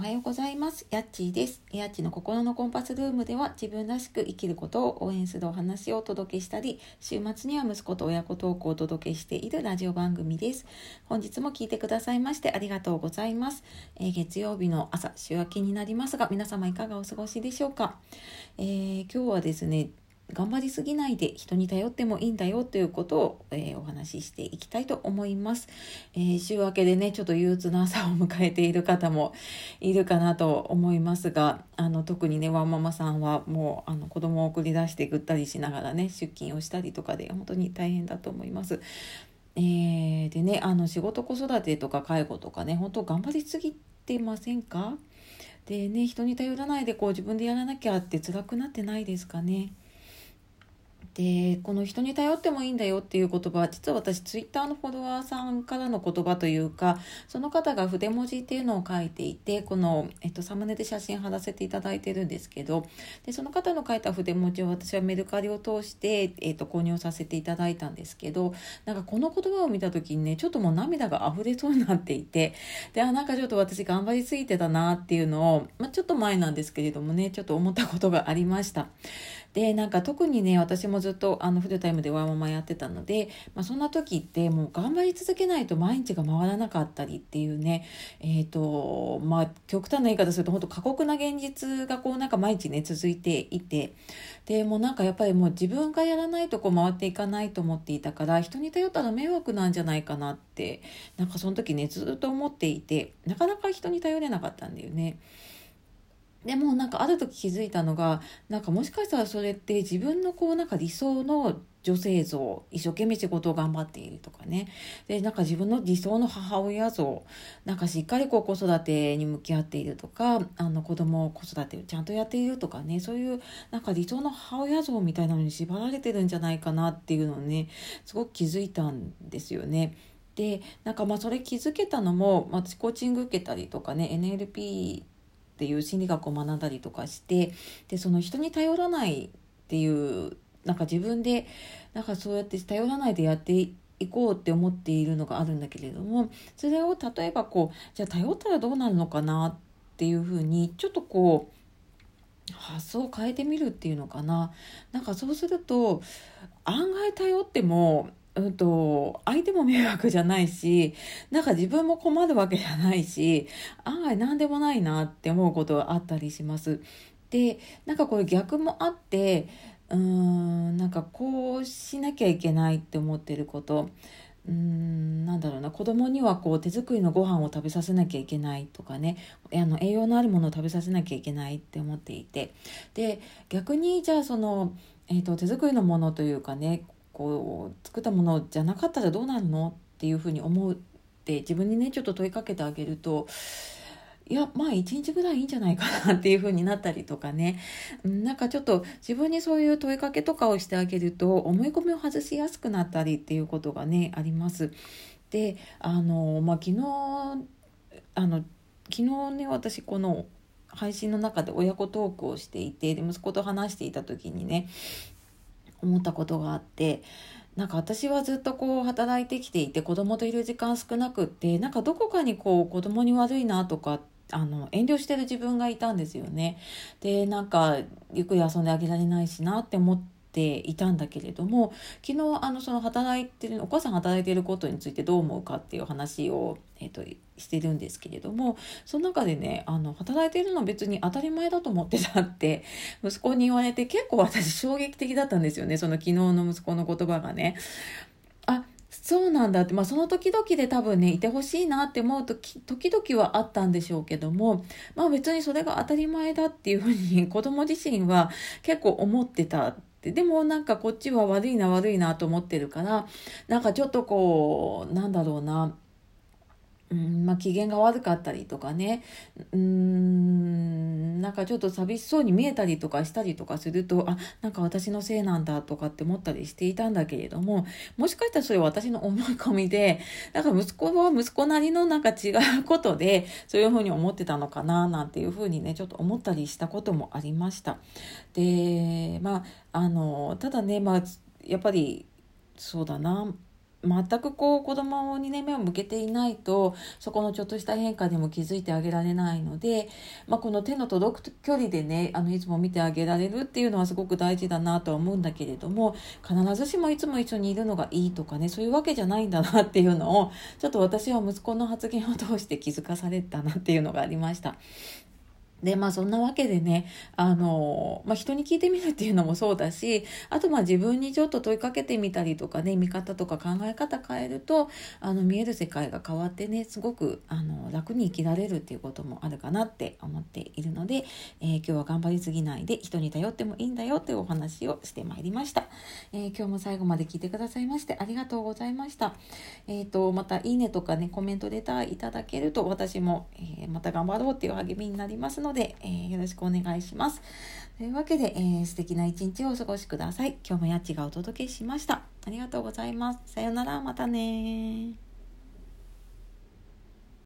おはようございます。やっちーです。やっちの心のコンパスルームでは自分らしく生きることを応援するお話をお届けしたり、週末には息子と親子トークをお届けしているラジオ番組です。本日も聞いてくださいましてありがとうございます。えー、月曜日の朝、週明けになりますが、皆様いかがお過ごしでしょうか？えー、今日はですね、頑張りすぎないで人に頼ってもいいんだよということを、えー、お話ししていきたいと思います、えー、週明けでねちょっと憂鬱な朝を迎えている方もいるかなと思いますがあの特にねワンママさんはもうあの子供を送り出してぐったりしながらね出勤をしたりとかで本当に大変だと思います。えー、でねあの仕事子育てとか介護とかね本当頑張りすぎてませんか？でね人に頼らないでこう自分でやらなきゃって辛くなってないですかね？でこの人に頼ってもいいんだよっていう言葉は実は私ツイッターのフォロワーさんからの言葉というかその方が筆文字っていうのを書いていてこの、えっと、サムネで写真貼らせていただいてるんですけどでその方の書いた筆文字を私はメルカリを通して、えっと、購入させていただいたんですけどなんかこの言葉を見た時にねちょっともう涙が溢れそうになっていてであなんかちょっと私頑張りすぎてたなっていうのを、まあ、ちょっと前なんですけれどもねちょっと思ったことがありました。でなんか特にね私もずっとあのフルタイムでワーママやってたので、まあ、そんな時ってもう頑張り続けないと毎日が回らなかったりっていうねえっ、ー、とまあ極端な言い方すると本当過酷な現実がこうなんか毎日ね続いていてでもうなんかやっぱりもう自分がやらないとこう回っていかないと思っていたから人に頼ったら迷惑なんじゃないかなってなんかその時ねずっと思っていてなかなか人に頼れなかったんだよね。でもなんかある時気づいたのがなんかもしかしたらそれって自分のこうなんか理想の女性像一生懸命仕事を頑張っているとかねでなんか自分の理想の母親像なんかしっかりこう子育てに向き合っているとかあの子供子育てをちゃんとやっているとかねそういうなんか理想の母親像みたいなのに縛られてるんじゃないかなっていうのをねすごく気づいたんですよね。でなんかまあそれ気づけたのも私コーチング受けたりとかね NLP っていう心理学を学んだりとかしてでその人に頼らないっていうなんか自分でなんかそうやって頼らないでやっていこうって思っているのがあるんだけれどもそれを例えばこうじゃあ頼ったらどうなるのかなっていうふうにちょっとこう発想を変えてみるっていうのかな。なんかそうすると案外頼ってもうんと、相手も迷惑じゃないし、なんか自分も困るわけじゃないし、案外何でもないなって思うことがあったりします。で、なんかこれ逆もあって、うーん、なんかこうしなきゃいけないって思ってること。うーんなんだろうな子供にはこう手作りのご飯を食べさせなきゃいけないとかねあの栄養のあるものを食べさせなきゃいけないって思っていてで逆にじゃあその、えーと手作りのものというかねこう作ったものじゃなかったらどうなるのっていうふうに思って自分にねちょっと問いかけてあげるといやまあ一日ぐらいいいんじゃないかなっていう風になったりとかねなんかちょっと自分にそういう問いかけとかをしてあげると思い込みを外しやすくなったりっていうことがねあります。であのまあ昨日あの昨日ね私この配信の中で親子トークをしていてで息子と話していた時にね思ったことがあってなんか私はずっとこう働いてきていて子供といる時間少なくってなんかどこかにこう子供に悪いなとかあの遠慮してる自分がいたんですよね。でなんかゆっくり遊んであげられないしなって思ってていたんだけれども昨日あのその働いてるお母さん働いてることについてどう思うかっていう話を、えーと、してるんですけれどもその中でねあの働いてるの別に当たり前だと思ってたって 息子に言われて結構私衝撃的だったんですよねその昨日の息子の言葉がね。あそうなんだって、まあ、その時々で多分ねいてほしいなって思う時時々はあったんでしょうけども、まあ、別にそれが当たり前だっていうふうに子供自身は結構思ってたって。でもなんかこっちは悪いな悪いなと思ってるからなんかちょっとこうなんだろうな。うんまあ、機嫌が悪かったりとかね。うんなんかちょっと寂しそうに見えたりとかしたりとかするとあなんか私のせいなんだとかって思ったりしていたんだけれどももしかしたらそれは私の思い込みでだか息子は息子なりのなんか違うことでそういうふうに思ってたのかななんていうふうにねちょっと思ったりしたこともありました。でまああのただねまあやっぱりそうだな全くこう子供にね目を向けていないとそこのちょっとした変化にも気づいてあげられないので、まあ、この手の届く距離でねあのいつも見てあげられるっていうのはすごく大事だなとは思うんだけれども必ずしもいつも一緒にいるのがいいとかねそういうわけじゃないんだなっていうのをちょっと私は息子の発言を通して気づかされたなっていうのがありました。で、まあそんなわけでね、あの、まあ人に聞いてみるっていうのもそうだし、あとまあ自分にちょっと問いかけてみたりとかね、見方とか考え方変えると、あの見える世界が変わってね、すごくあの楽に生きられるっていうこともあるかなって思っているので、えー、今日は頑張りすぎないで人に頼ってもいいんだよっていうお話をしてまいりました。えー、今日も最後まで聞いてくださいましてありがとうございました。えっ、ー、と、またいいねとかね、コメントレターいただけると私も、えまた頑張ろうっていう励みになりますので、ので、えー、よろしくお願いします。というわけで、えー、素敵な一日をお過ごしください。今日もやっちがお届けしました。ありがとうございます。さようなら、またね